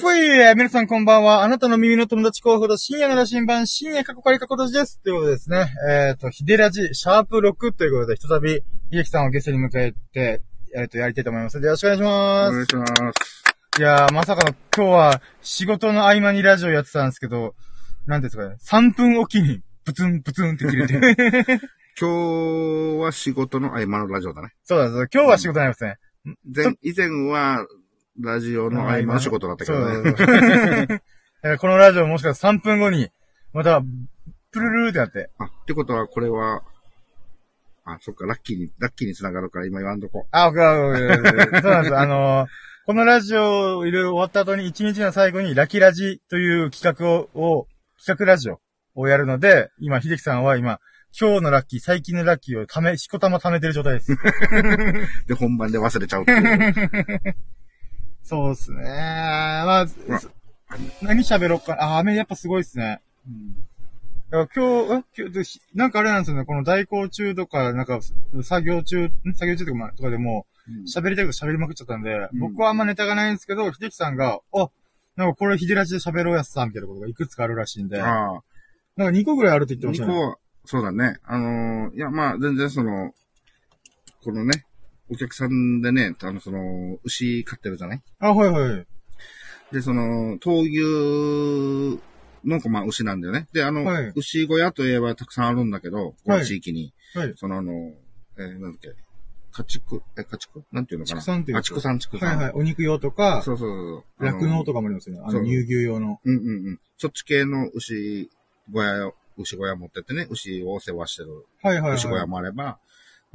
ふい皆さんこんばんは。あなたの耳の友達候補と深夜の羅針盤、深夜過去仮過去年です。ということですね。えっ、ー、と、ヒデラジ、シャープ6ということで、ひとたび、秀樹さんをゲストに迎えて、えっ、と、やりたいと思います。よろしくお願いします。お願いします。いやー、まさかの今日は仕事の合間にラジオやってたんですけど、なんですかね、3分おきに、プツンプツンって切れて。今日は仕事の合間のラジオだね。そうです。今日は仕事なんですね。前、以前は、ラジオの合間の仕事だったけどね。このラジオもしかしたら3分後に、また、プルルーってなって。あ、ってことはこれは、あ、そっか、ラッキーに、ラッキーに繋がるから今言わんとこ。あ、そうなんです。あのー、このラジオいろいろ終わった後に1日の最後にラキラジという企画を、を企画ラジオをやるので、今、秀樹さんは今、今日のラッキー、最近のラッキーをため、しこたま貯めてる状態です。で、本番で忘れちゃうっていう。そうっすね。まあ、何喋ろうか。あ、雨やっぱすごいっすね。うん。今日、今日、なんかあれなんですよね。この代行中とか、なんか、作業中、作業中とかとかでも、喋、うん、りたいこと喋りまくっちゃったんで、うん、僕はあんまネタがないんですけど、秀樹さんが、あ、なんかこれヒデラジで喋ろうやつさ、みたいなことがいくつかあるらしいんで、あなんか2個ぐらいあるって言ってましたね。2個、そうだね。あのー、いや、まあ、全然その、このね、お客さんでね、あの、その、牛飼ってるじゃない？あ、はいはい。で、その、闘牛の、まあ、牛なんだよね。で、あの、はい、牛小屋といえばたくさんあるんだけど、この地域に。はい。その、あの、えー、なんだっけ、家畜、え、家畜？なんていうのかな？畜産っていうあ、畜産、畜産。はいはい。お肉用とか、そうそうそう。酪農とかもありますよね。あの、乳牛用の。うんうんうん。そっち系の牛小屋、牛小屋持ってってね、牛を世話してる。はいはい、はい。牛小屋もあれば、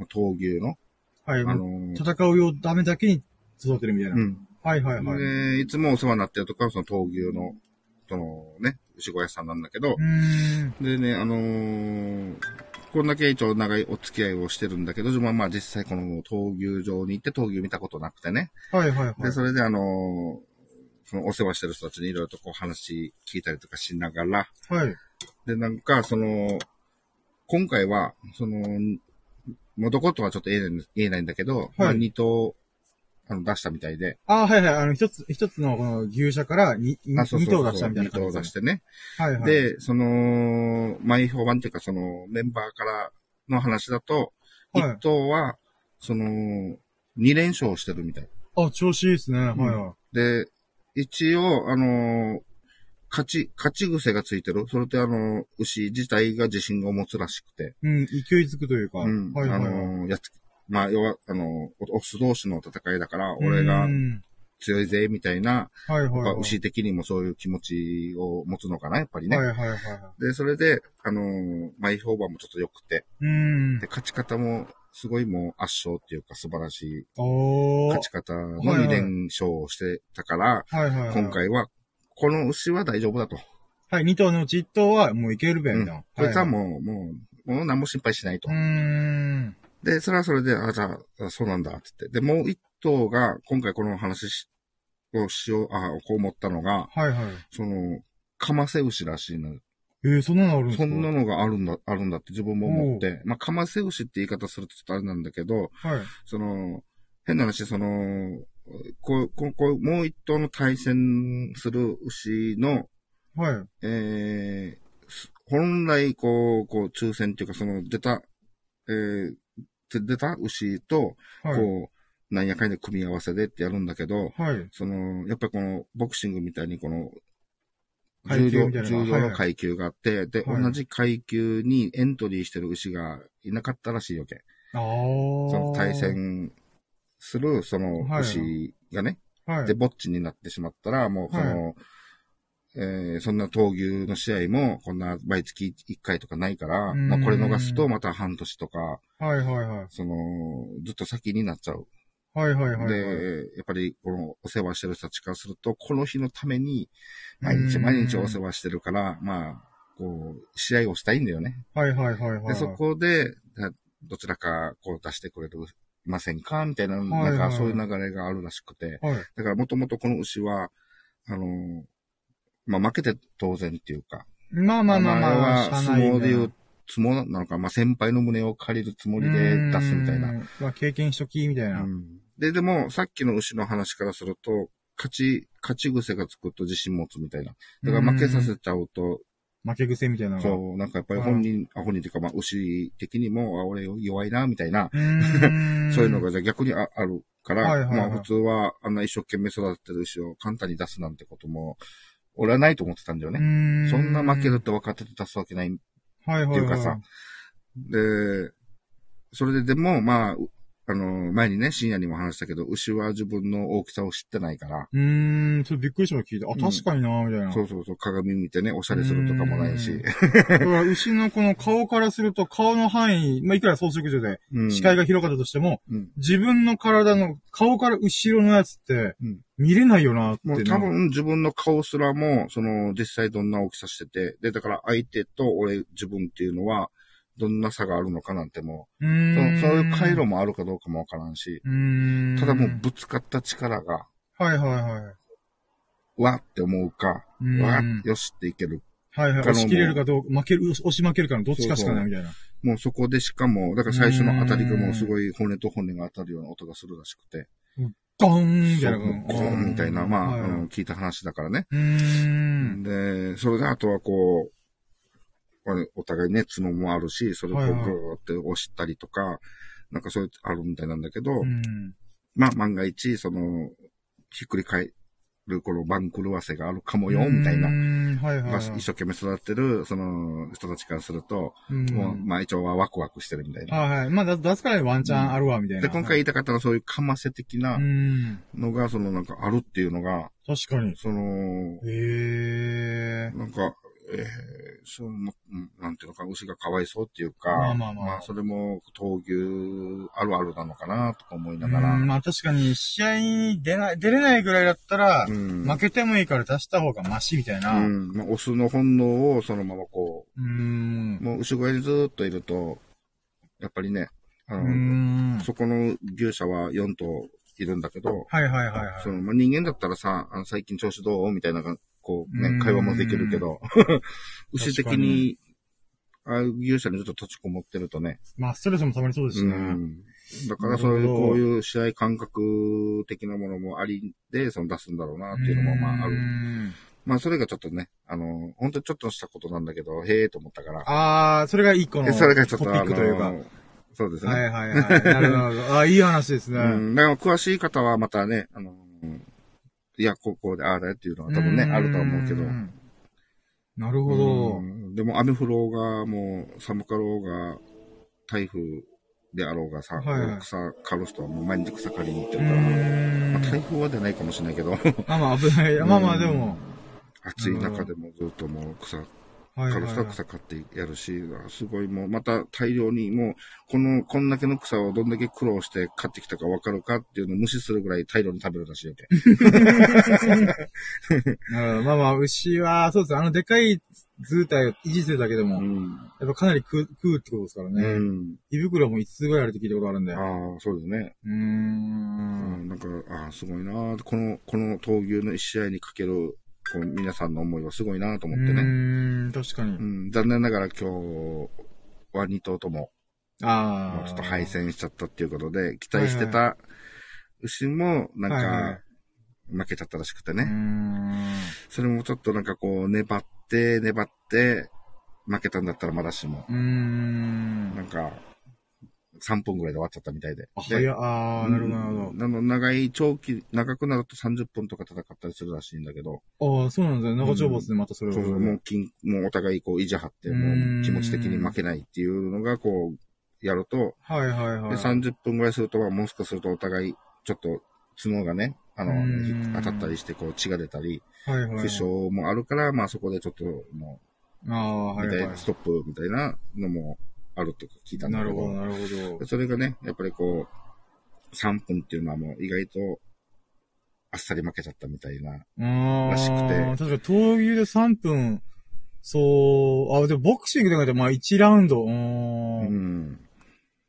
闘牛の、はい。あのー、戦うようためだけに育てるみたいな。うん。はいはいはい。で、いつもお世話になってるとか、その闘牛の、そのね、牛小屋さんなんだけど、でね、あのー、こんだけ一応長いお付き合いをしてるんだけど、まあまあ実際この闘牛場に行って闘牛見たことなくてね。はいはいはい。で、それであのー、そのお世話してる人たちにいろいろとこう話聞いたりとかしながら、はい。で、なんか、その、今回は、その、もうどことはちょっと言えない言えないんだけど、はい、まあ2頭、あの、出したみたいで。ああ、はいはい。あの、一つ、一つのこの牛舎から2、2頭出したみたいな感じ、ね。2頭出してね。はいはい。で、その、前評判っていうか、その、メンバーからの話だと、1頭は、その、2連勝してるみたい。あ、調子いいですね。はいはい。で、一応、あの勝ち、勝ち癖がついてる。それってあの、牛自体が自信を持つらしくて。うん、勢いづくというか。うん。はいはいはい、あの、やつ、まあ、要は、あの、オス同士の戦いだから、俺が強いぜ、みたいな、はいはい、はい、牛的にもそういう気持ちを持つのかな、やっぱりね。はいはいはい。で、それで、あの、マイ評判もちょっと良くて。うん。で、勝ち方も、すごいもう圧勝っていうか素晴らしい勝ち方の2連勝をしてたから、はいはいはい、今回はこの牛は大丈夫だと。はい、2頭のうち1頭はもういけるべ、みたいな。こいつはもう、もう、もう何も心配しないと。うん。で、それはそれで、あ、じゃあ、そうなんだ、って言って。で、もう1頭が、今回この話をしよう、あ、こう思ったのが、はいはい。その、かませ牛らしいの。えー、そんなのあるんですか？そんなのがあるんだ、あるんだって自分も思って、まあ、かませ牛って言い方するとちょっとあれなんだけど、はい。その、変な話、その、こう、こう、こうもう一頭の対戦する牛の、はい。えー、本来、こう、こう、抽選っていうか、その、出た、えー、出た牛と、はい、こう、なんやかんや組み合わせでってやるんだけど、はい。その、やっぱりこの、ボクシングみたいに、この、重量、重量の階級があって、はい、で、はい、同じ階級にエントリーしてる牛がいなかったらしいわけ。ああ。その対戦する、その牛がね、はい、で、ぼっちになってしまったら、もう、その、はい、えー、そんな闘牛の試合も、こんな毎月1回とかないから、まあ、これ逃すとまた半年とか、はいはいはい。その、ずっと先になっちゃう。はいはいはい、はい、で、やっぱり、この、お世話してる人たちからすると、この日のために、毎日毎日お世話してるから、まあ、こう、試合をしたいんだよね。はいはいはいはい。で、そこで、どちらか、こう出してくれるませんか？みたいな、なんかそういう流れがあるらしくて。はい、だからもともとこの牛は、あの、まあ、負けて当然っていうか。まあまあまあまあ。は相撲で言う、相撲なのか、まあ、先輩の胸を借りるつもりで出すみたいな。まあ、経験しとき、みたいな、うん。で、でも、さっきの牛の話からすると、勝ち、勝ち癖がつくと自信持つみたいな。だから負けさせちゃうと、負け癖みたいなそう、なんかやっぱり本人、あ、本人っていうか、まあ、牛的にも、あ、俺弱いな、みたいな、そういうのがじゃ逆にああるから、はいはいはい、まあ普通はあんな一生懸命育ててる牛を簡単に出すなんてことも、俺はないと思ってたんだよね。そんな負けるって分かってて出すわけない。はいはい、はい。っていうかさ。で、それででも、まあ、あの、前にね、深夜にも話したけど、牛は自分の大きさを知ってないから。うーん、ちょっとびっくりしたの聞いて、あ、確かになみたいな、そうそうそう、鏡見てね、おしゃれするとかもないし。牛のこの顔からすると、顔の範囲、まあ、いくら装飾所で視界が広かったとしても、うん、自分の体の顔から後ろのやつって、見れないよなって、もう多分自分の顔すらも、その、実際どんな大きさしてて、で、だから相手と俺、自分っていうのは、どんな差があるのかなんてもう、うそういう回路もあるかどうかもわからんし、んただもうぶつかった力が、はいはいはい。わって思うか、わよしっていける。はいはい。押し切れるかどうか、負ける、押し負けるかのどっちかしかないみたいな。もうそこでしかも、だから最初の当たりがもうすごい骨と骨が当たるような音がするらしくて。ドーンみたいな。ゴーンみたいな、まあ、はい、聞いた話だからね。で、それであとはこう、お互いね、角もあるし、それをこうグーって押したりとか、はいはい、なんかそういうあるみたいなんだけど、うん、まあ万が一、その、ひっくり返るこの番狂わせがあるかもよ、みたいな。はいはい、はい、一生懸命育ってる、その人たちからすると、もう、まあ一応はワクワクしてるみたいな。はいはい。まあ出すからワンチャンあるわ、みたいな。で、今回言いたかったのはそういうかませ的なのが、そのなんかあるっていうのが、確かに。その、へえ。なんか、えー、その、なんていうのか、牛がかわいそうっていうか、まあまあまあ。まあ、それも、闘牛あるあるなのかな、とか思いながら。まあ確かに、試合に出ない、出れないぐらいだったら、うん、負けてもいいから出した方がマシみたいな。うん。まあ、オスの本能をそのままこう、うん。もう牛小屋にずっといると、やっぱりね、あの、そこの牛舎は4頭いるんだけど、はいはいはい、はい。その、まあ、人間だったらさ、あの最近調子どう？みたいなこうね、会話もできるけど、牛的に、ああいう牛舎にずっと閉じこもってるとね。まあ、ストレスもたまりそうですしね。だからそういう、こういう試合感覚的なものもありで、その出すんだろうなっていうのもまあある。まあそれがちょっとね、あの、本当にちょっとしたことなんだけど、へえと思ったから。ああ、それが一個のそれがちょっとトピックというか。そうですね。はいはいはい。なるほど。ああ、いい話ですね。うん。だから詳しい方はまたね、あの、いや、ここでああだよっていうのは多分ね、あるとは思うけど。なるほど。でも雨降ろうが、もう寒かろうが、台風であろうがさ、はいはい、草刈る人はもう毎日草刈りに行ってるから、まあ、台風は出ないかもしれないけど。まあまあ危ない。まあまあでも。暑い中でもずっともう草カルスタ草買ってやるし、すごいもう、また大量にもう、この、こんだけの草をどんだけ苦労して買ってきたかわかるかっていうのを無視するぐらい大量に食べるらしいわけ。まあまあ、牛は、そうです。あのでかい図体を維持するだけでも、うん、やっぱかなり食う、食うってことですからね。うん、胃袋も5つぐらいあるって聞いたことあるんで。ああ、そうですね。うん。なんか、ああ、すごいなこの、この闘牛の一試合にかけるこう皆さんの思いはすごいなと思ってね。うん、確かに。うん、残念ながら今日は2頭とも、ああ。ちょっと敗戦しちゃったっていうことで、期待してた牛も、なんか、負けちゃったらしくてね。それもちょっとなんかこう、粘って、粘って、負けたんだったらまだしも。うん。なんか、3分ぐらいで終わっちゃったみたいで。あ、早ああ、なるほど、なるほど。あの、長い長期、長くなると30分とか戦ったりするらしいんだけど。ああ、そうなんだよ。長丁場でまたそれを、うん、そうそう、もう金、もうお互いこう、維持張って、もう気持ち的に負けないっていうのが、こう、やると、はいはいはい。で、30分ぐらいすると、もしかするとお互い、ちょっと、角がね、あの、当たったりして、こう、血が出たり、はいはい、はい、負傷もあるから、まあそこでちょっと、もう、ああ、はい、はい、みたいな、ストップみたいなのもあるって聞いたんだけど。なるほど、なるほど。それがね、やっぱりこう、3分っていうのはもう意外と、あっさり負けちゃったみたいな、らしくて。確かに、闘牛で3分、そう、あ、でもボクシングで考えてまあ1ラウンド、うん。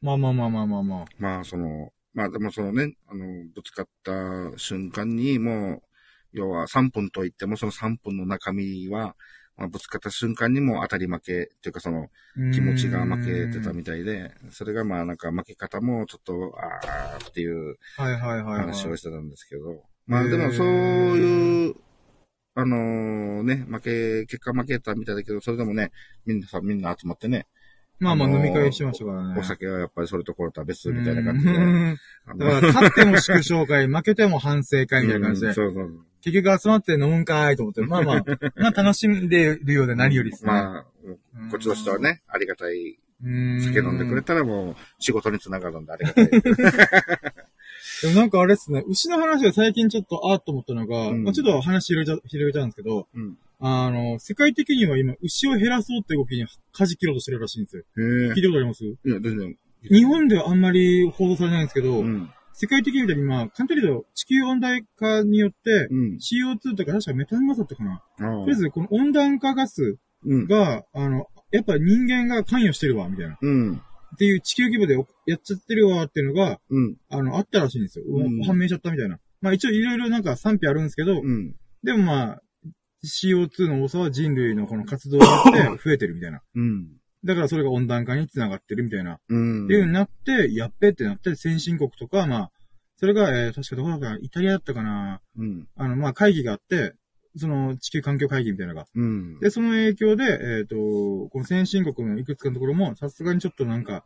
まあまあまあまあまあまあ。まあ、その、まあでもそのね、あの、ぶつかった瞬間にもう、要は3分といってもその3分の中身は、まあ、ぶつかった瞬間にも当たり負けっていうかその気持ちが負けてたみたいで、それがまあなんか負け方もちょっと、あーっていう話をしてたんですけど、まあでもそういう、あのー、ね、負け、結果負けたみたいだけど、それでもね、みんなさ、みんな集まってね。まあまあ飲み会しましたからね。お酒はやっぱりそれところとは別みたいな感じで。だから勝っても祝勝会、負けても反省会みたいな感じで。そうそう。結局集まって飲むんかいと思って、まあまあ、まあ楽しんでるようで何よりですね。まあ、こっちとしてはね、ありがたい。酒飲んでくれたらもう仕事につながるんでありがたい。でもなんかあれっすね、牛の話が最近ちょっとあーと思ったのが、うん、まあちょっと話広げちゃ広げちゃうんですけど、うん、あの、世界的には今、牛を減らそうって動きに舵切ろうとしてるらしいんですよ。聞いたことあります？いや、全然。日本ではあんまり報道されないんですけど、うん、世界的に見たら今、簡単に言うと地球温暖化によって、CO2 とか確かメタンガスだったかな。とりあえず、この温暖化ガスが、あの、やっぱ人間が関与してるわ、みたいな。っていう地球規模でやっちゃってるわっていうのが、うん、あの、あったらしいんですよ。うん、判明しちゃったみたいな。まあ一応いろいろなんか賛否あるんですけど、うん、でもまあ、CO2 の多さは人類のこの活動によって 増えてるみたいな。うん。だからそれが温暖化につながってるみたいな。うん。っていうになって、やっべってなって、先進国とか、まあ、それが、えー、確かどこだかイタリアだったかな。うん。あの、まあ、会議があって、その地球環境会議みたいなのが。うん。で、その影響で、えっ、ー、と、この先進国のいくつかのところも、さすがにちょっとなんか、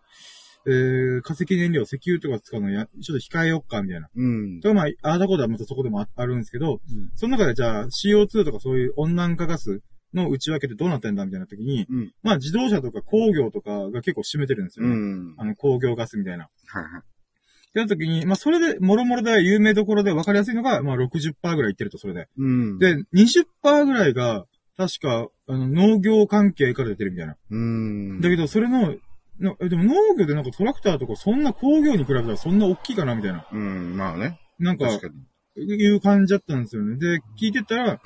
えー、化石燃料、石油とか使うのや、ちょっと控えよっか、みたいな。うん。とまあ、ああだこだまたそこでもあるんですけど、うん、その中でじゃあ CO2 とかそういう温暖化ガスの内訳ってどうなってんだみたいな時に、うん、まあ自動車とか工業とかが結構占めてるんですよね。うん、あの工業ガスみたいな。はいはい。ってな時に、まあそれで、もろもろで有名どころで分かりやすいのが、まあ60%ぐらいいってると、それで。うん。で、20%ぐらいが、確か、あの、農業関係から出てるみたいな。うん。だけど、それのなえ、でも農業でなんかトラクターとかそんな工業に比べたらそんな大きいかなみたいな。うん、まあね。なんか、かいう感じだったんですよね。で、聞いてたら、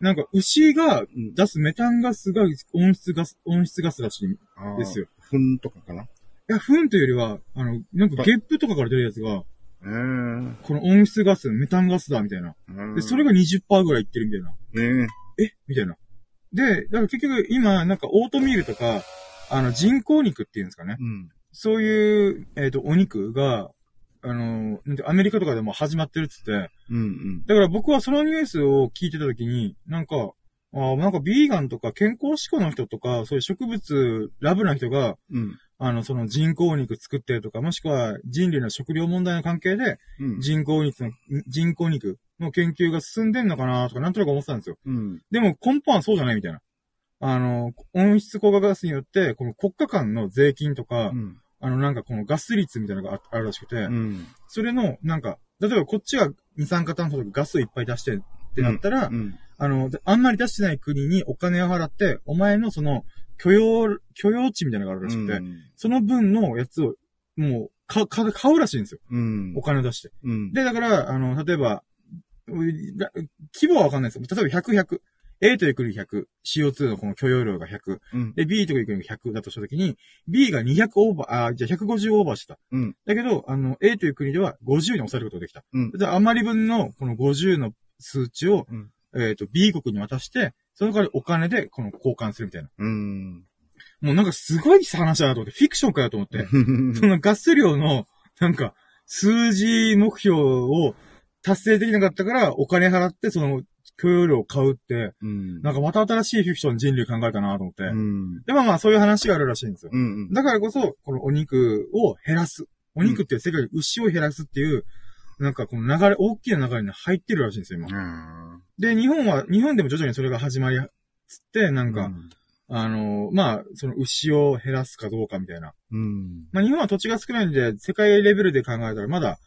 なんか牛が出すメタンガスが温室ガス、温室ガスらしいんですよ。糞とかかな？いや、糞というよりは、あの、なんかゲップとかから出るやつが、この温室ガス、メタンガスだ、みたいな。で、それが20%ぐらいいってるみたいな。えみたいな。で、だから結局今、なんかオートミールとか、あの、人工肉っていうんですかね。うん。そういう、えっ、ー、と、お肉が、あの、アメリカとかでも始まってるっつって。うんうん。だから僕はそのニュースを聞いてた時に、なんか、あなんかビーガンとか健康志向の人とか、そういう植物ラブな人が、うん、あの、その人工肉作ってるとか、もしくは人類の食料問題の関係で、人工肉の、人工肉の研究が進んでんのかなとか、なんとなく思ってたんですよ。うん、でも根本はそうじゃないみたいな。あの、温室効果ガスによって、この国家間の税金とか、うん、あの、なんかこのガス率みたいなのがあるらしくて、うん、それの、なんか、例えばこっちが二酸化炭素とかガスをいっぱい出してってなったら、うん、あの、あんまり出してない国にお金を払って、お前のその、許容、許容値みたいなのがあるらしくて、その分のやつを、もう、か、か、買うらしいんですよ。お金を出して。で、だから、あの、例えば、規模はわかんないですよ。例えば100、100。A という国100、CO2 のこの許容量が100、うん、で、B という国が100だとしたときに、B が200オーバー、あ、じゃあ150オーバーした。うん、だけど、あの、A という国では50に抑えることができた。うん、で、余り分のこの50の数値を、うん、えっ、ー、と、B 国に渡して、その代わりお金でこの交換するみたいな。うん、もうなんかすごい話だなと思って、フィクションかよと思って、そのガス量の、なんか、数字目標を達成できなかったから、お金払って、その、許容量を買うって、うん、なんかまた新しいフィクション人類考えたなと思って。うん、で、まあまあそういう話があるらしいんですよ。うんうん、だからこそ、このお肉を減らす。お肉って世界で牛を減らすっていう、なんかこの流れ、大きな流れに入ってるらしいんですよ、今。で、日本は、日本でも徐々にそれが始まり、つって、なんか、あの、まあ、その牛を減らすかどうかみたいな。うん。まあ、日本は土地が少ないんで、世界レベルで考えたらまだ、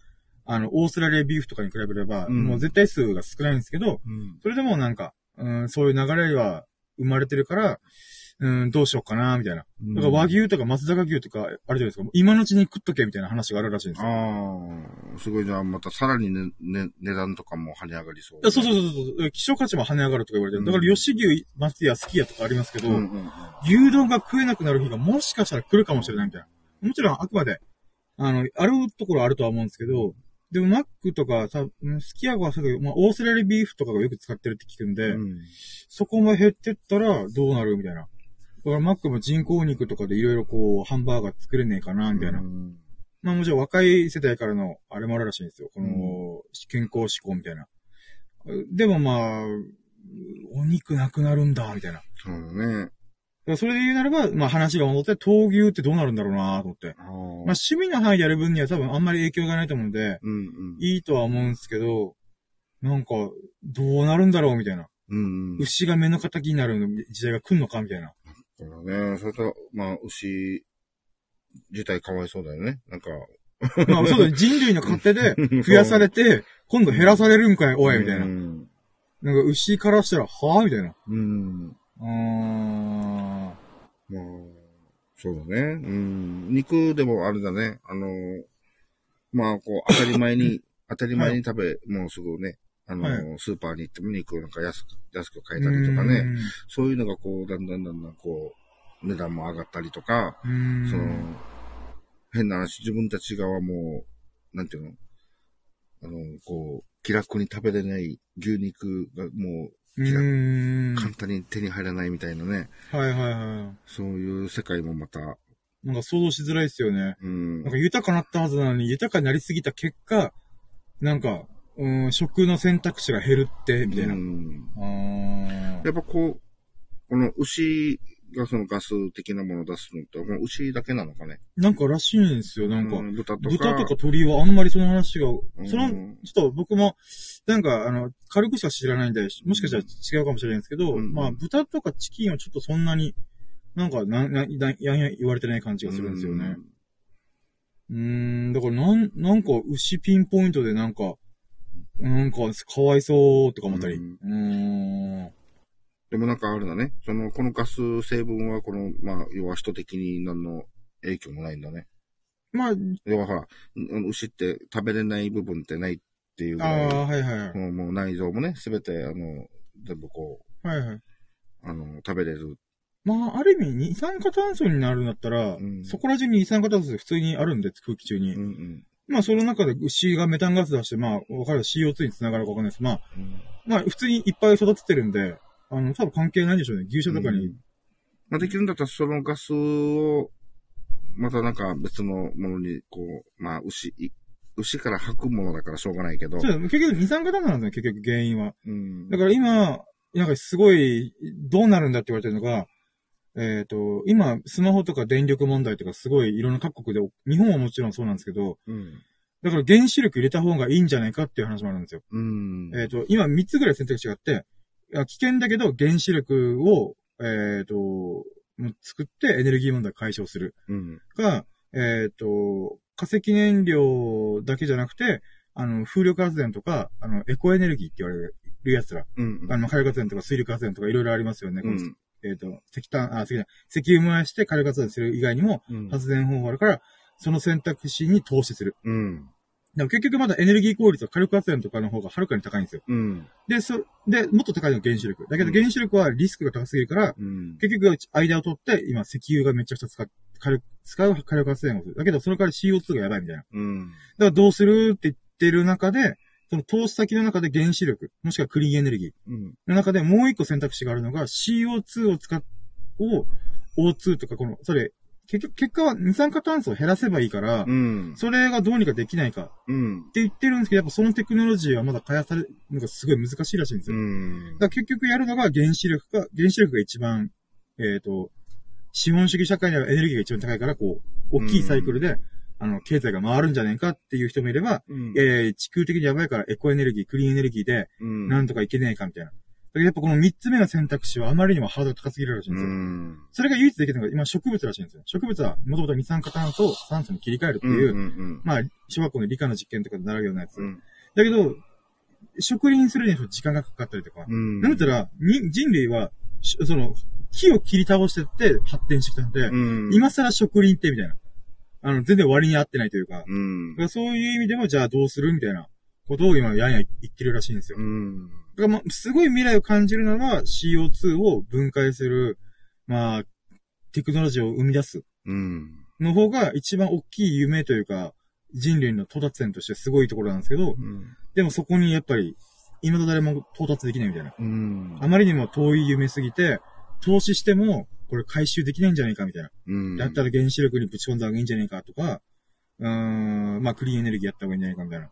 あの、オーストラリアビーフとかに比べれば、うん、もう絶対数が少ないんですけど、うん、それでもなんか、うん、そういう流れは生まれてるから、うん、どうしようかな、みたいな。だから和牛とか松坂牛とか、あるじゃないですか。今のうちに食っとけ、みたいな話があるらしいんですよ。ああ、すごいじゃあ、またさらにね、ね、値段とかも跳ね上がりそう。そうそうそうそう。希少価値も跳ね上がるとか言われてる。だから吉牛、松屋、すき家とかありますけど、うんうんうん、牛丼が食えなくなる日がもしかしたら来るかもしれないみたいな。もちろんあくまで、あの、あるところあるとは思うんですけど、でも、マックとか、さ、スキヤはそうだけど、まあ、オーストラリアビーフとかがよく使ってるって聞くんで、うん、そこが減ってったらどうなるみたいな。だからマックも人工肉とかでいろいろこう、ハンバーガー作れねえかなみたいな。うん、まあもちろん若い世代からのあれもあるらしいんですよ。この、健康志向みたいな。でもまあ、お肉なくなるんだ、みたいな。そうだね。それで言うならば、まあ話が戻って、闘牛ってどうなるんだろうなと思って。まあ趣味の範囲でやる分には多分あんまり影響がないと思うんで、うんうん、いいとは思うんですけど、なんか、どうなるんだろうみたいな。うんうん、牛が目の敵になる時代が来るのかみたいな。そうだね。それと、まあ、牛自体かわいそうだよね。なんか。まあそうだね。人類の勝手で増やされて、今度減らされるんかい、おい、みたいな。うんなんか牛からしたら、はぁみたいな。うん。あー。まあ、そうだね。うん。肉でもあれだね。あの、まあ、こう、当たり前に、当たり前に食べ、はい、もうすぐね、あの、はい、スーパーに行っても肉をなんか安く、安く買えたりとかね。そういうのがこう、だんだんだんだんこう、値段も上がったりとか、その、変な話、自分たち側も、なんていうの？あの、こう、気楽に食べれない牛肉がもう、簡単に手に入らないみたいなね。はいはいはい。そういう世界もまた。なんか想像しづらいですよね。うん。なんか豊かなったはずなのに、豊かになりすぎた結果、なんか、うん、食の選択肢が減るって、みたいな。うん。あやっぱこう、この牛がそのガス的なものを出すのって、もう牛だけなのかねなんからしいんですよ、なんか。うん、豚とか。豚とか鳥はあんまりその話が、その、ちょっと僕も、なんか、あの、軽くしか知らないんで、もしかしたら違うかもしれないんですけど、うん、まあ、豚とかチキンはちょっとそんなに、なんか、な、な、やんや言われてない感じがするんですよね。うん、ん、だからなん、なんか、牛ピンポイントでなんか、なんか、かわいそうとか思ったり。うん。うんでもなんかあるんだね。その、このガス成分は、この、まあ、要は人的に何の影響もないんだね。まあ、要はほら、牛って食べれない部分ってないっていうああ、はいはい。もうもう内臓もね、すべて、あの、全部こう、はいはい。あの、食べれる。まあ、ある意味、二酸化炭素になるんだったら、うん、そこら中に二酸化炭素普通にあるんで、空気中に。うんうん、まあ、その中で牛がメタンガス出して、まあ、わかる CO2 につながるかわかんないです。まあ、うん、まあ、普通にいっぱい育ててるんで、あの、多分関係ないんでしょうね。牛舎とかに。うん、まあ、できるんだったらそのガスを、またなんか別のものに、こう、まあ、牛、牛から吐くものだからしょうがないけど。そう結局二酸化炭素なんだよ、結局原因は。うん。だから今、なんかすごい、どうなるんだって言われてるのが、えっ、ー、と、今、スマホとか電力問題とかすごいいろんな各国で、日本はもちろんそうなんですけど、うん。だから原子力入れた方がいいんじゃないかっていう話もあるんですよ。うん。えっ、ー、と、今3つぐらい選択肢があって、危険だけど原子力を、えっ、ー、と、作ってエネルギー問題解消する。うん。が、えっ、ー、と、化石燃料だけじゃなくて、あの、風力発電とか、あの、エコエネルギーって言われるやつら。うん、うん、あの、火力発電とか水力発電とかいろいろありますよね。うん、えっ、ー、と、石炭、あ、石炭、石油燃やして火力発電する以外にも、発電方法あるから、その選択肢に投資する。うん。でも結局まだエネルギー効率は火力発電とかの方がはるかに高いんですよ。うん。で、そ、で、もっと高いのは原子力。だけど原子力はリスクが高すぎるから、うん、結局間を取って、今石油がめちゃくちゃ使う、火力、使う火力発電をする。だけどその代わり CO2 がやばいみたいな。うん。だからどうするって言ってる中で、その投資先の中で原子力、もしくはクリーンエネルギーの中でもう一個選択肢があるのが CO2 を使っ、を O2 とかこの、それ、結局、結果は二酸化炭素を減らせばいいから、うん、それがどうにかできないか、うん、って言ってるんですけど、やっぱそのテクノロジーはまだ開発されるのがすごい難しいらしいんですよ。うん、だから結局やるのが原子力か、原子力が一番、えっ、ー、と、資本主義社会にはエネルギーが一番高いから、こう、大きいサイクルで、あの、経済が回るんじゃないかっていう人もいれば、うん、えー、地球的にやばいからエコエネルギー、クリーンエネルギーで、なんとかいけねえかみたいな。やっぱこの三つ目の選択肢はあまりにもハードル高すぎるらしいんですよ。それが唯一できるのが今植物らしいんですよ。植物はもともと二酸化炭素を酸素に切り替えるっていう、うんうんうん、まあ、小学校の理科の実験とかで習うようなやつ。うん、だけど、植林するには時間がかかったりとか。うん、なんだったら、人類は、その、木を切り倒してって発展してきたんで、うん、今更植林ってみたいな。あの、全然割に合ってないというか。うん、そういう意味でも、じゃあどうするみたいなことを今、やんや言ってるらしいんですよ。うんだからまあ、すごい未来を感じるのは CO2 を分解する、まあ、テクノロジーを生み出す。うん。の方が一番大きい夢というか、人類の到達点としてすごいところなんですけど、うん、でもそこにやっぱり、今と誰も到達できないみたいな。うん。あまりにも遠い夢すぎて、投資しても、これ回収できないんじゃないかみたいな。うん。だったら原子力にぶち込んだ方がいいんじゃないかとか、うーん、まあクリーンエネルギーやった方がいいんじゃないかみたいな。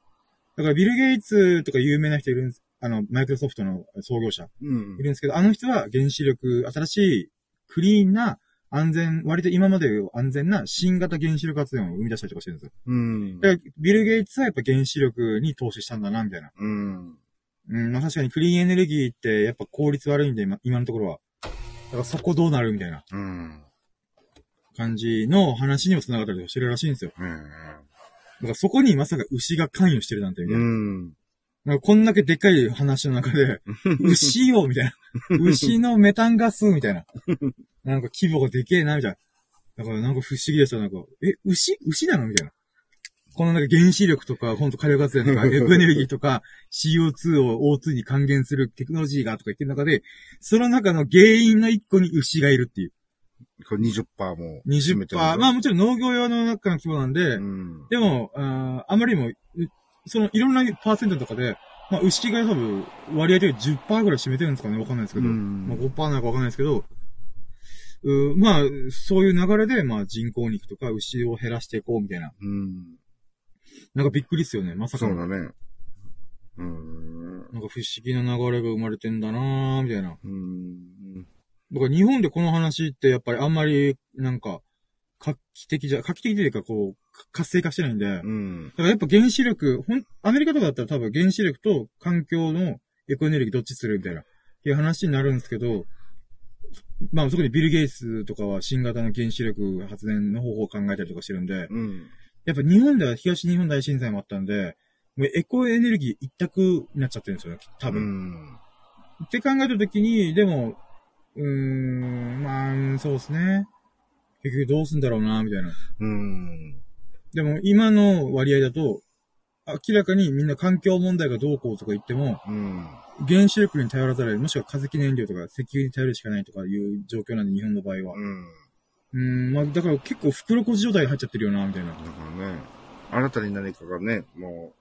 だからビル・ゲイツとか有名な人いるんあの、マイクロソフトの創業者、いるんですけど、あの人は原子力、新しいクリーンな安全、割と今まで安全な新型原子力発電を生み出したりとかしてるんですよ。うん。だからビル・ゲイツはやっぱ原子力に投資したんだな、みたいな。うん。うん、まあ確かにクリーンエネルギーってやっぱ効率悪いんで、今今のところは。だからそこどうなるみたいな。うん。感じの話にも繋がったりとかしてるらしいんですよ。うん。だからそこにまさか牛が関与してるなんて、みたいな。うん。なんかこんだけでっかい話の中で、牛よ、みたいな。牛のメタンガス、みたいな。なんか規模がでけえな、みたいな。だからなんか不思議でした、なんか。え、牛？牛なの？みたいな。このなんか原子力とか、ほんと火力発電とか、エコエネルギーとか、CO2 を O2 に還元するテクノロジーがとか言ってる中で、その中の原因の一個に牛がいるっていう。これ20%も。20%。まあもちろん農業用の中の規模なんで、うん、でもあ、あまりにも、そのいろんなパーセントとかで、まあ牛が多分割合で10%ぐらい占めてるんですかねわかんないですけど、うん、まあ5%なのかわかんないですけど、うまあ、そういう流れで、まあ人工肉とか牛を減らしていこうみたいな。うん。なんかびっくりっすよね、まさか。そうだね。うん。なんか不思議な流れが生まれてんだなーみたいな。うん。だから日本でこの話ってやっぱりあんまり、なんか、画期的じゃ、画期的というかこう、活性化してないんで、うん。だからやっぱ原子力、ほん、アメリカとかだったら多分原子力と環境のエコエネルギーどっちするみたいな、いう話になるんですけど、まあそこでビル・ゲイツとかは新型の原子力発電の方法を考えたりとかしてるんで、うん。やっぱ日本では東日本大震災もあったんで、もうエコエネルギー一択になっちゃってるんですよね、多分。うん。って考えたときに、でも、うーん、まあ、そうですね。結局どうすんだろうな、みたいな。うん。でも、今の割合だと、明らかにみんな環境問題がどうこうとか言っても、うん、原子力に頼らざるもしくは化石燃料とか石油に頼るしかないとかいう状況なんで、日本の場合は。うん。うん、まあ、だから結構袋小路状態に入っちゃってるよな、みたいな。だからね、新たに何かがね、も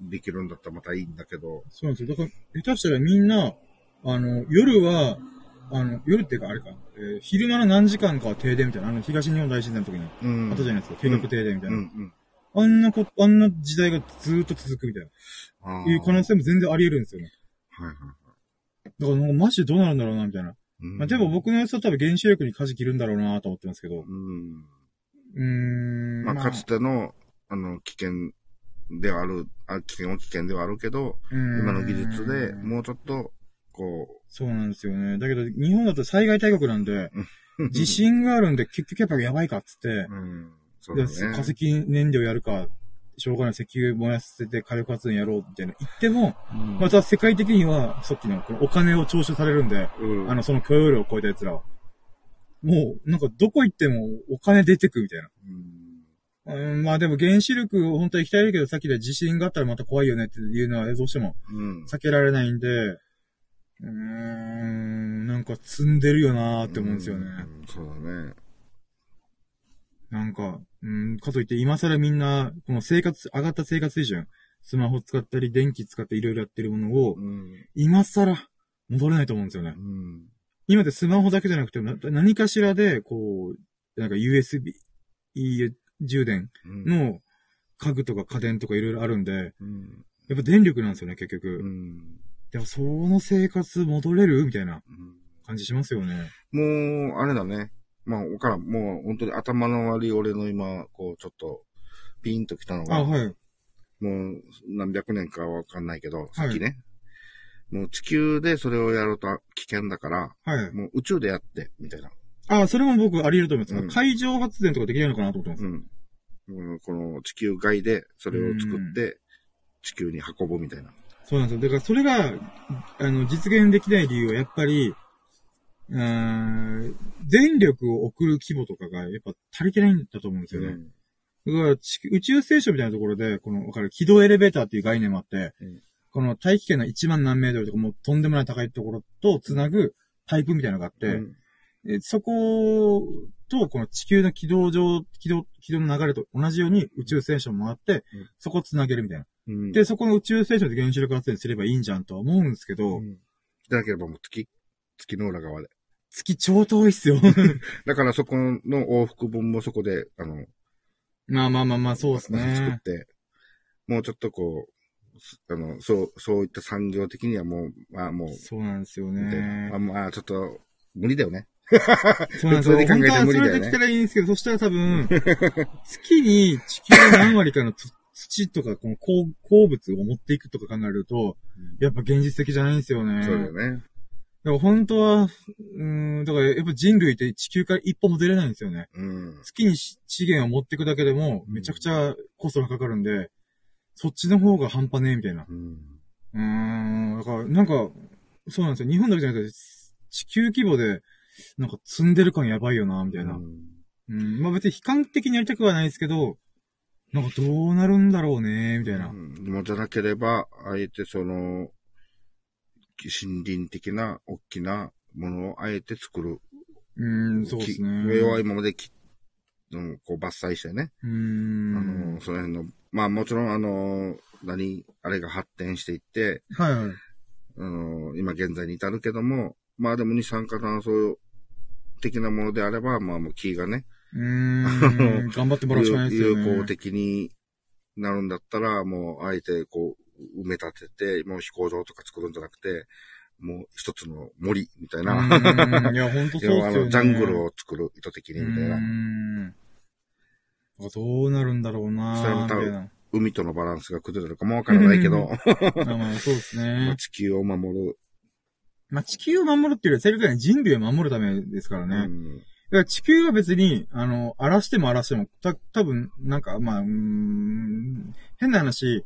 う、できるんだったらまたいいんだけど。そうなんですよ。だから、下手したらみんな、あの、夜は、あの、夜っていうかあれか、えー、昼間の何時間かは停電みたいな、あの、東日本大震災の時に、あったじゃないですか、計画停電みたいな。うんうんあんなこ、あんな時代がずーっと続くみたいな。いう可能性も全然あり得るんですよね。はいはいはい。だから、マジでどうなるんだろうな、みたいな。まあ、でも僕のやつは多分原子力に舵切るんだろうなと思ってますけど。うん。うん。まあ、かつての、あの、危険ではある、あ危険は危険ではあるけど、今の技術でもうちょっと。そうなんですよね。だけど、日本だと災害大国なんで、地震があるんで結局やっぱやばいかっつって、うん。そうだね。化石燃料やるか、しょうがない石油燃やせて火力発電やろうみたいな言っても、うん、また世界的には、さっきのお金を徴収されるんで、うん、あの、その許容量を超えた奴らは。もう、なんかどこ行ってもお金出てくみたいな。うん、まあでも原子力本当は行きたいけど、さっきで地震があったらまた怖いよねっていうのはどうしても避けられないんで、うーん、なんか積んでるよなーって思うんですよね。そうだね。なんか、うん、かといって今更みんな、この生活、上がった生活水準、スマホ使ったり、電気使っていろいろやってるものを、うん、今更戻れないと思うんですよね。うん、今ってスマホだけじゃなくて、何かしらで、こう、なんか USB、充電の家具とか家電とかいろいろあるんで、うん、やっぱ電力なんですよね、結局。うん、でもその生活戻れる？みたいな感じしますよね。もう、あれだね。まあ、わからん。もう、本当に頭の悪い俺の今、こう、ちょっと、ピンときたのが、あ、はい。もう、何百年かわかんないけど、さっきね。もう地球でそれをやると危険だから、はい。もう宇宙でやって、みたいな。ああ、それも僕あり得ると思います。うん、海上発電とかできないのかなと思ってます。うん。うん、この地球外でそれを作って、地球に運ぶみたいな。そうなんですよ。だからそれが、あの、実現できない理由はやっぱり、うん、電力を送る規模とかがやっぱ足りてないんだと思うんですよね。うん、だから宇宙ステーションみたいなところで、この、わかる、軌道エレベーターっていう概念もあって、うん、この大気圏の1万何メートルとかもうとんでもない高いところとつなぐパイプみたいなのがあって、うん、そことこの地球の軌道上、軌道、軌道の流れと同じように宇宙ステーションもあって、そこをつなげるみたいな。で、そこの宇宙ステーションで原子力発電すればいいんじゃんとは思うんですけど、だけども月、月の裏側で。月超遠いっすよ。だからそこの往復分もそこで、あの、まあまあまあまあ、そうですね。作って、もうちょっとこう、あの、そう、そういった産業的にはもう、まあもう。そうなんですよね。まあ、まあ、ちょっと、無理だよね。そうなんですよ。ね、本当はそれできたらいいんですけど、そしたら多分、月に地球の何割かの土とか、この鉱物を持っていくとか考えると、やっぱ現実的じゃないんですよね。そうだよね。だから本当は、うん、だからやっぱ人類って地球から一歩も出れないんですよね。うん、月に資源を持っていくだけでも、めちゃくちゃコストがかかるんで、そっちの方が半端ねえみたいな。うん。うーん、だからなんか、そうなんですよ。日本だけじゃなくて、地球規模で、なんか積んでる感やばいよな、みたいな。うん。うん、まあ別に悲観的にやりたくはないですけど、なんかどうなるんだろうね、みたいな。うん。もじゃなければ、あえてその、森林的な大きなものをあえて作る。うん、そうですね。上は今までき、うん、こう伐採してね。うん。あの、その辺の、まあもちろんあの、何、あれが発展していって、はいはい。あの、今現在に至るけども、まあでも二酸化炭素的なものであれば、まあもう木がね、うん。頑張ってもらうしかないですよね。有効的になるんだったら、もう、あえてこう、埋め立てて、もう飛行場とか作るんじゃなくて、もう一つの森みたいな。いや、ほんとそうですよ、ね。あの、ジャングルを作る意図的にみたいな。うん。どうなるんだろうなそれも多分、海とのバランスが崩れるかもわからないけど。まあまあ、そうですね。地球を守る。まあ、地球を守るっていうよりは、正確に人類を守るためですからね。うんから地球は別に、あの、荒らしても荒らしても、た、多分なんか、まあ、うん、変な話、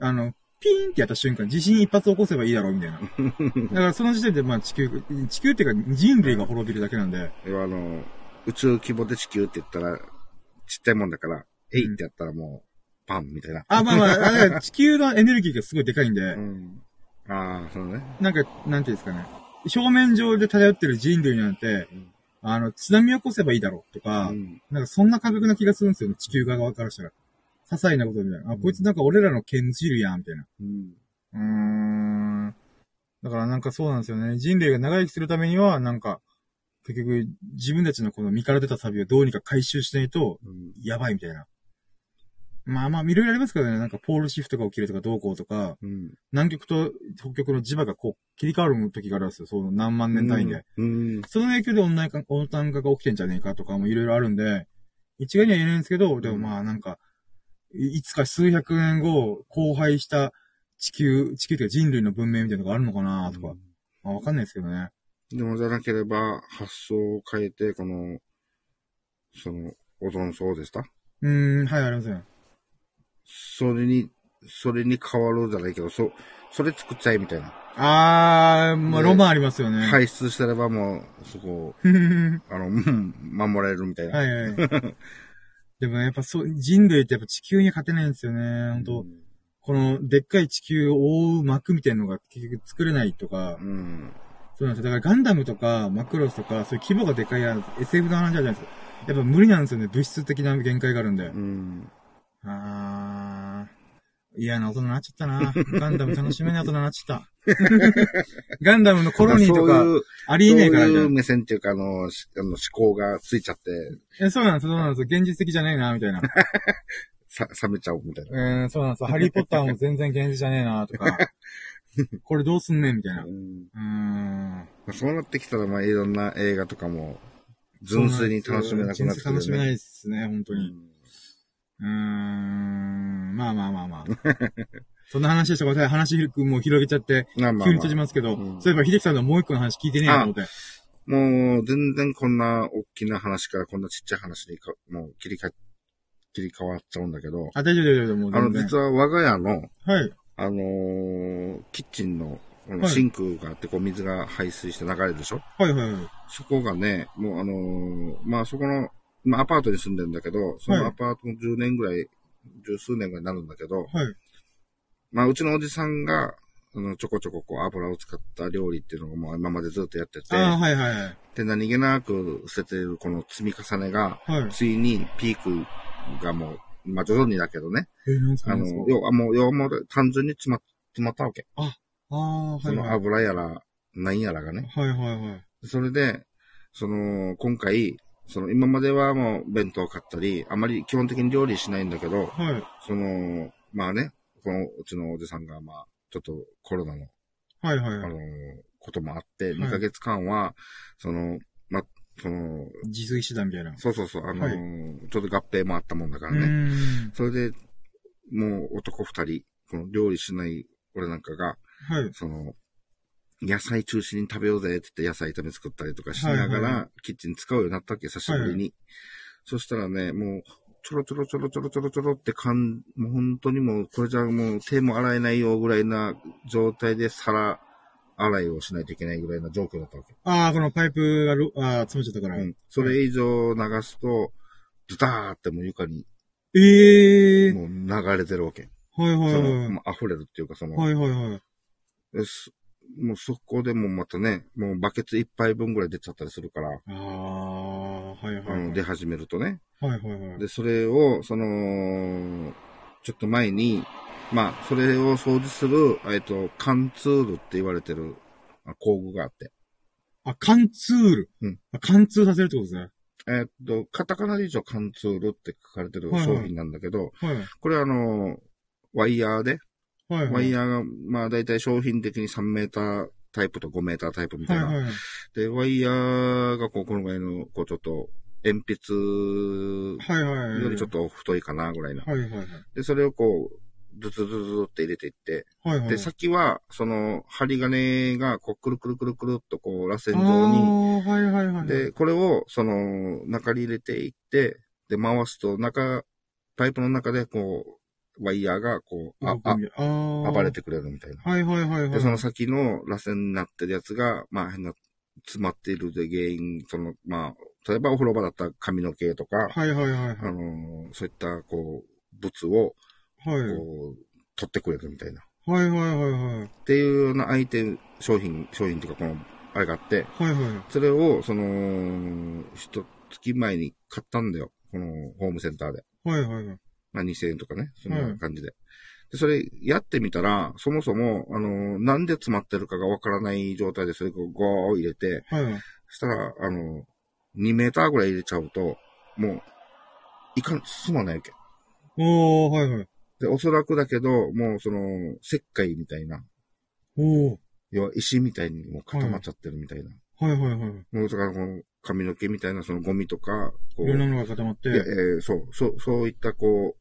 あの、ピーンってやった瞬間、地震一発起こせばいいだろう、みたいな。だからその時点で、まあ地球、地球っていうか人類が滅びるだけなんで。あの、宇宙規模で地球って言ったら、ちっちゃいもんだから、えいってやったらもう、パンみたいな。あ、まあまあ、あ地球のエネルギーがすごいでかいんで。うん、ああ、そうね。なんか、なんていうんですかね。表面上で漂ってる人類なんて、うんあの、津波を起こせばいいだろうとか、うん、なんかそんな感覚な気がするんですよね、地球側からしたら。些細なことみたいな。あ、こいつなんか俺らの剣知るやん、みたいな。うん。うーん。だからなんかそうなんですよね。人類が長生きするためには、なんか、結局、自分たちのこの身から出たサビをどうにか回収しないと、やばいみたいな。まあまあ、いろいろありますけどね。なんか、ポールシフトが起きるとか、どうこうとか、うん、南極と北極の磁場がこう、切り替わる時があるんですよ。その何万年単位で。うん、その影響で温暖化温暖化が起きてんじゃねえかとかもいろいろあるんで、一概には言えないんですけど、でもまあなんか、いつか数百年後、荒廃した地球、地球というか人類の文明みたいなのがあるのかなとか、うん、まあわかんないですけどね。でもじゃなければ、発想を変えて、この、その、オゾン層でした？うーん、はい、ありません。それに、それに変わるじゃないけど、そ、それ作っちゃえみたいな。あー、まあ、ロマンありますよね。排出してればもう、そこ、あの、守られるみたいな。はいはい。でもやっぱそう、人類ってやっぱ地球に勝てないんですよね。本当、うん、この、でっかい地球を覆う膜みたいなのが結局作れないとか、うん、そうなんですよ。だからガンダムとか、マクロスとか、そういう規模がでかいや SF の話じゃないですか。やっぱ無理なんですよね。物質的な限界があるんで。うんあー。嫌な大人になっちゃったな。ガンダム楽しめない大人になっちゃった。ガンダムのコロニーとか、ありえねえからそういう目線っていうか、あの、あの思考がついちゃって。え、そうなんです、そうなんです。現実的じゃねえな、みたいな。さ、冷めちゃうみたいな。えー、そうなんです。ハリーポッターも全然現実じゃねえな、とか。これどうすんねん、みたいな。うん。うんそうなってきたら、まあ、いろんな映画とかも、純粋に楽しめなくなってくる、ね、楽しめないですね、本当に。うんうーん、まあまあまあまあ。そんな話でしたごめんなさい。話もう広げちゃって、急に閉じますけど、うん、そういえば秀樹さんのもう一個の話聞いてねえなと思って。もう、全然こんな大きな話からこんなちっちゃい話にか、もう切り替切り替わっちゃうんだけど。あ、大丈夫大丈夫、もうあの、実は我が家の、はい。あのー、キッチンの、シンクがあって、こう、水が排水して流れるでしょ？はいはいはい。そこがね、もうあのー、まあそこの今アパートに住んでるんだけど、そのアパートも10年ぐらい、十数年ぐらいになるんだけど、はい。まあ、うちのおじさんが、あの、ちょこちょここう油を使った料理っていうのがもう今までずっとやってて、あはいはいはい。で、何気なく捨ててるこの積み重ねが、はい、ついにピークがもう、まあ徐々にだけどね、あの、要はもう、要はもう単純に詰ま、詰まったわけ。あ、ああ、はい、その油やら、何やらがね。はいはいはい。それで、その、今回、その今まではもう弁当を買ったり、あまり基本的に料理しないんだけど、はい。その、まあね、このうちのおじさんが、まあ、ちょっとコロナの、はいはい、あの、こともあって、2ヶ月間は、その、ま、その、自炊してたみたいな。そうそうそう、あの、はい、ちょっと合併もあったもんだからね。それで、もう男二人、この料理しない俺なんかが、はい。その、野菜中心に食べようぜって言って野菜炒め作ったりとかしながら、キッチン使うようになったっけ、久しぶりに。そしたらね、もう、ちょろちょろちょろちょろちょろちょろってかん、もう本当にもう、これじゃもう手も洗えないよぐらいな状態で皿洗いをしないといけないぐらいな状況だったわけ。ああ、このパイプがろ、ああ、詰めちゃったから。うん。それ以上流すと、ズターってもう床に、ええー、もう流れてるわけ。はいはいはい。もう溢れるっていうか、その、はいはいはい。もうそこでもまたね、もうバケツ一杯分ぐらい出ちゃったりするから。ああ、はいはい、はい、あの、出始めるとね。はいはいはい。で、それを、その、ちょっと前に、まあ、それを掃除する、えっと、缶ツールって言われてる工具があって。あ、缶ツールうん。貫通させるってことですね。えっと、カタカナで一応缶ツールって書かれてる商品なんだけど、はいはい、これあの、ワイヤーで、はいはい、ワイヤーが、まあ大体商品的に3メータータイプと5メータータイプみたいな。はいはい。はい、で、ワイヤーがこう、このぐらいの、こうちょっと、鉛筆よりちょっと太いかなぐらいな。はいはいはい、で、それをこう、ズズズズって入れていって、はいはい、で、先は、その、針金が、こう、くるくるくるくるっと、こう、螺旋状に、はいはいはい、で、これを、その、中に入れていって、で、回すと、中、パイプの中で、こう、ワイヤーが、こう、あ、あ、暴れてくれるみたいな。はいはいはい、はい。で、その先の螺旋になってるやつが、まあ、変な、詰まっているで原因、その、まあ、例えばお風呂場だったら髪の毛とか、はいはいはい、はい。あのそういった、こう、物を、はい。こう、取ってくれるみたいな。はいはいはいはい。っていうようなアイテム、商品、商品っていうかこの、あれがあって、はいはい。それを、その、一月前に買ったんだよ。このホームセンターで。はいはいはい。まあ2000円とかね、そんな感じで。はい、で、それやってみたら、そもそも、あの、なんで詰まってるかがわからない状態でそれをゴー入れて、はい。そしたら、あの、2メーターぐらい入れちゃうと、もう、いかん、進まないわけ。おー、はいはい。で、おそらくだけど、もうその、石灰みたいな。お要は石みたいにもう固まっちゃってるみたいな。はいはいはい。もうだからこの髪の毛みたいなそのゴミとか、こう。いろんなのが固まって。えー、そう、そう、そういったこ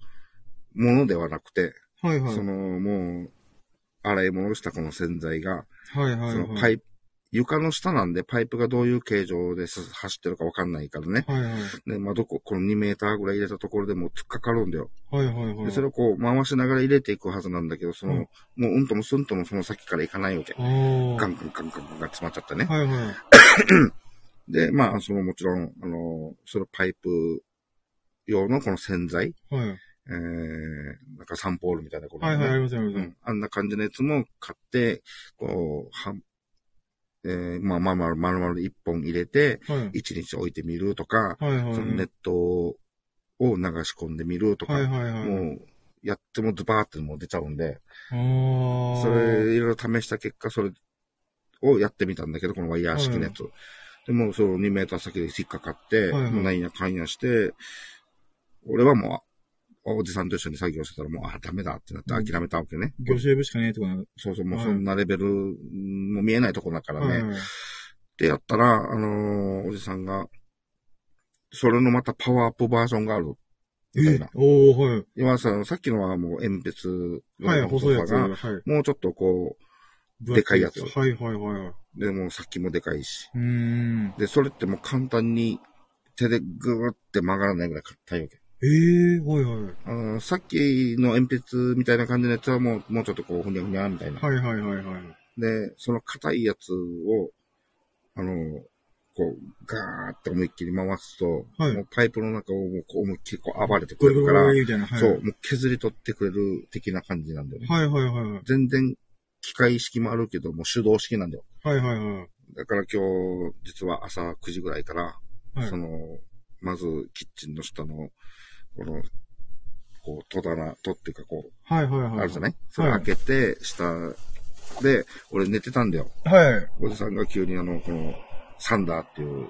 う、ものではなくて、はいはい。その、もう、洗い物をしたこの洗剤が、はいはい、はい、そのパイプ、床の下なんでパイプがどういう形状で走ってるかわかんないからね。はいはい。で、まあ、どこ、この2メーターぐらい入れたところでも突っかかるんだよ。はいはいはい。で、それをこう回しながら入れていくはずなんだけど、その、うん、もううんともすんともその先から行かないわけ。ガンガンガンガンが詰まっちゃったね。はいはい。で、まあ、そのもちろん、あの、そのパイプ用のこの洗剤。はい。えー、なんかサンポールみたいなこと、ね、はいはい、ありますあります。うん。あんな感じのやつも買って、こう、はえー、まあ、まるまる、まるまる一本入れて、一、日置いてみるとか、はいはい。はい、そのネットを流し込んでみるとか、はいはいはい、もう、やってもズバーってもう出ちゃうんで、それ、いろいろ試した結果、それをやってみたんだけど、このワイヤー式のやつ。はい、でも、その2メーター先で引っかかって、はいはい、もうなんやかんやして、俺はもう、おじさんと一緒に作業してたらもう、あ、ダメだってなって諦めたわけね。魚シェーブしかねえとかそうそう、もうそんなレベル、もう見えないとこだからね。はい、で、やったら、あのー、おじさんが、それのまたパワーアップバージョンがある。みたいな。おはい。今さ、さっきのはもう鉛筆はい、細いやつ。はい。もうちょっとこう、でかいやつ。はいはいはい。で、もさっきもでかいし。うん。で、それってもう簡単に手でぐーって曲がらないぐらい硬いわけ。ええー、はいはい。あの、さっきの鉛筆みたいな感じのやつはもう、もうちょっとこう、ふにゃふにゃみたいな。はいはいはいはい。で、その硬いやつを、あの、こう、ガーって思いっきり回すと、はい、もうパイプの中をもうこう思いっきりこう暴れてくれるから、はい、そう、もう削り取ってくれる的な感じなんだよね。はいはいはい。全然機械式もあるけど、もう手動式なんだよ。はいはいはい。だから今日、実は朝9時ぐらいから、はい、その、まずキッチンの下のこの、こう、戸棚、戸っていうかこう、はいはいはい。あるじゃない？それ開けて、下で、俺寝てたんだよ。はい。おじさんが急にあの、この、サンダーっていう、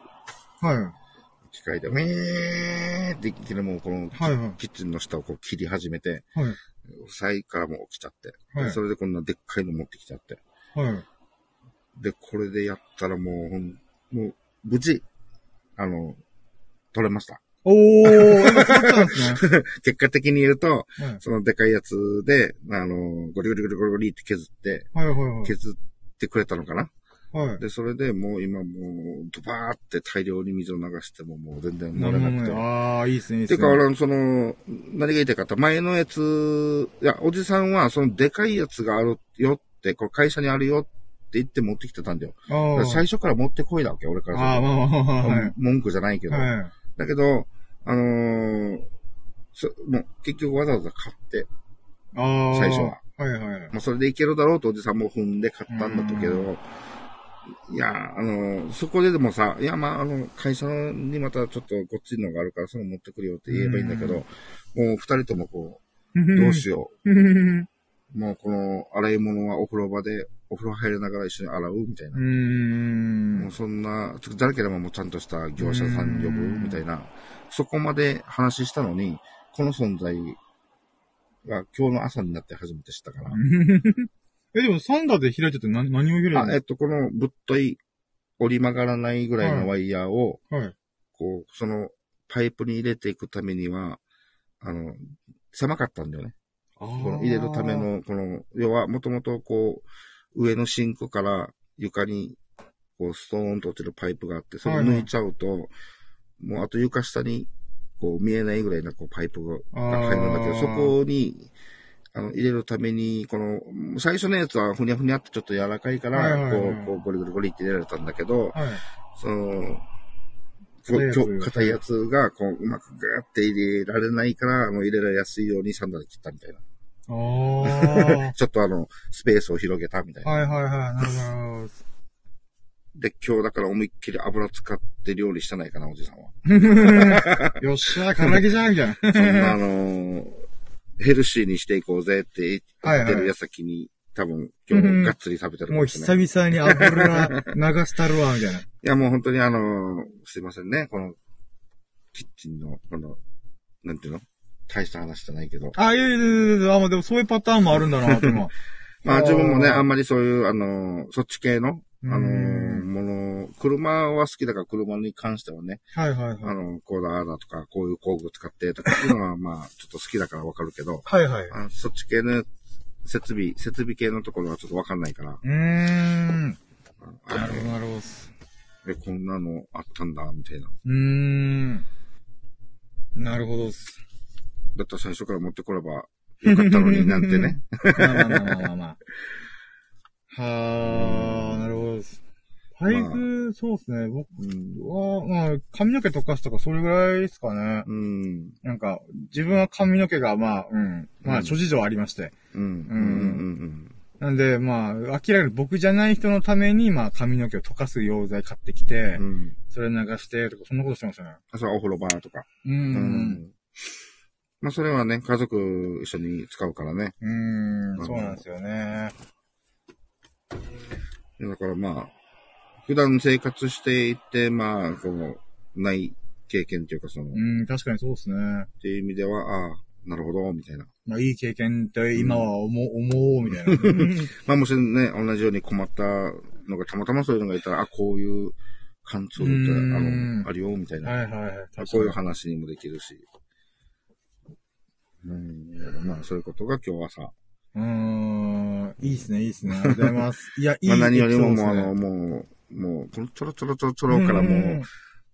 はい。機械で、ウィーっていきなりもうこの、はいはい、キッチンの下をこう切り始めて、はい。歳からも起きちゃって、はい、それでこんなでっかいの持ってきちゃって。はい。で、これでやったらもう、もう、無事、あの、取れました。おー、結果的に言うと、はい、そのでかいやつで、あの、ゴリゴリゴリゴリゴリって削って、はいはいはい、削ってくれたのかな？はい。で、それでもう今もう、ドバーって大量に水を流してももう全然漏れなくて。ああ、いいですね、いいですね。てか、俺、その、何が言いたいかって、前のやつ、いや、おじさんは、そのでかいやつがあるよって、これ会社にあるよって言って持ってきてたんだよ。だ最初から持ってこいだわけ、俺からああ、まあまあまあ、はい、文句じゃないけど。はい、だけど、あのー、そもう結局わざわざ買って、あ最初は。はいはい。もうそれでいけるだろうとおじさんも踏んで買ったんだったけど、いや、あの、そこででもさ、いや、まあ、あの、会社にまたちょっとごっついのがあるから、その持ってくるよって言えばいいんだけど、もう二人ともこう、どうしよう。もうこの洗い物はお風呂場で、お風呂入りながら一緒に洗うみたいな。うもうそんな、誰ければもうちゃんとした業者さん呼ぶみたいな、そこまで話したのに、この存在が今日の朝になって初めて知ったから。え、でもサンダーで開いてて何何を開いてあ、えっと、このぶっとい折り曲がらないぐらいのワイヤーを、はい。こう、そのパイプに入れていくためには、あの、狭かったんだよね。この入れるための、この、要は、もともとこう、上のシンクから床に、こう、ストーンと落ちるパイプがあって、それを抜いちゃうと、はいはい、もうあと床下に、こう、見えないぐらいな、こう、パイプが入るんだけど、そこに、あの、入れるために、この、最初のやつはふにゃふにゃってちょっと柔らかいから、こう、こう、ゴリゴリゴリって入れられたんだけど、はい、その、硬いやつが、こう、うまくグーって入れられないから、あの、入れられやすいようにサンダーで切ったみたいな。ちょっとあの、スペースを広げたみたいな。はいはいはい、なるほど。で、今日だから思いっきり油使って料理してないかな、おじさんは。よっしゃ、唐揚げじゃん、みたいな。そんなあのーヘルシーにしていこうぜって言ってる矢先に、はいはい、多分、今日もがっつり食べてる、ね、もう久々に油流したるわ、みたいな。いや、もう本当にあの、すいませんね、この、キッチンの、この、なんていうの？大した話じゃないけど。あ、いやいやいやあ、もうでもそういうパターンもあるんだな、と今。まあ自分もね、あんまりそういう、あの、そっち系の、あの、もの、車は好きだから車に関してはね。はいはいはい。あの、こうだ、あだとか、こういう工具使ってとかっていうのは、まあ、ちょっと好きだからわかるけど。はいはい。あのそっち系の設備、設備系のところはちょっとわかんないから。うーん。なるほど、なるほど。え、こんなのあったんだ、みたいな。うーん。なるほど。だったら最初から持ってこればよかったのになんてね。まあまあまあまあまあ、まあ。はあ、なるほど。パイプ、そうですね。僕は、まあ、髪の毛溶かすとかそれぐらいですかね。うん。なんか、自分は髪の毛が、まあ、うん。まあ、諸事情ありまして。うん。うん。うん。なんで、まあ、明らかに僕じゃない人のために、まあ、髪の毛を溶かす溶剤買ってきて、うん、それ流してとか、そんなことしてましたね。あ、それはお風呂場とか。うん。うん。まあ、それはね、家族一緒に使うからね。うん、そうなんですよね。だからまあ、普段生活していて、まあ、こう、ない経験っていうかその、うん、確かにそうですね。っていう意味では、ああ、なるほど、みたいな。まあ、いい経験って今は思う、うん、思う、みたいな。まあ、もしね、同じように困ったのが、たまたまそういうのがいたら、あ、こういう感想って、あの、あるよ、みたいな。はいはいはい。こういう話にもできるし。うん、まあ、そういうことが今日朝、うーん、いいっすね、いいっすね。ありがとうございます。いや、いいまあ何よりももう、あの、もう、もう、このちょろちょろちょろちょろからもう、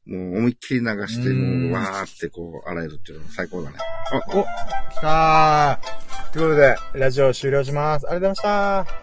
もう思いっきり流して、もう、わーってこう、洗えるっていうのは最高だね。あ、お、来たー。ということで、ラジオ終了します。ありがとうございました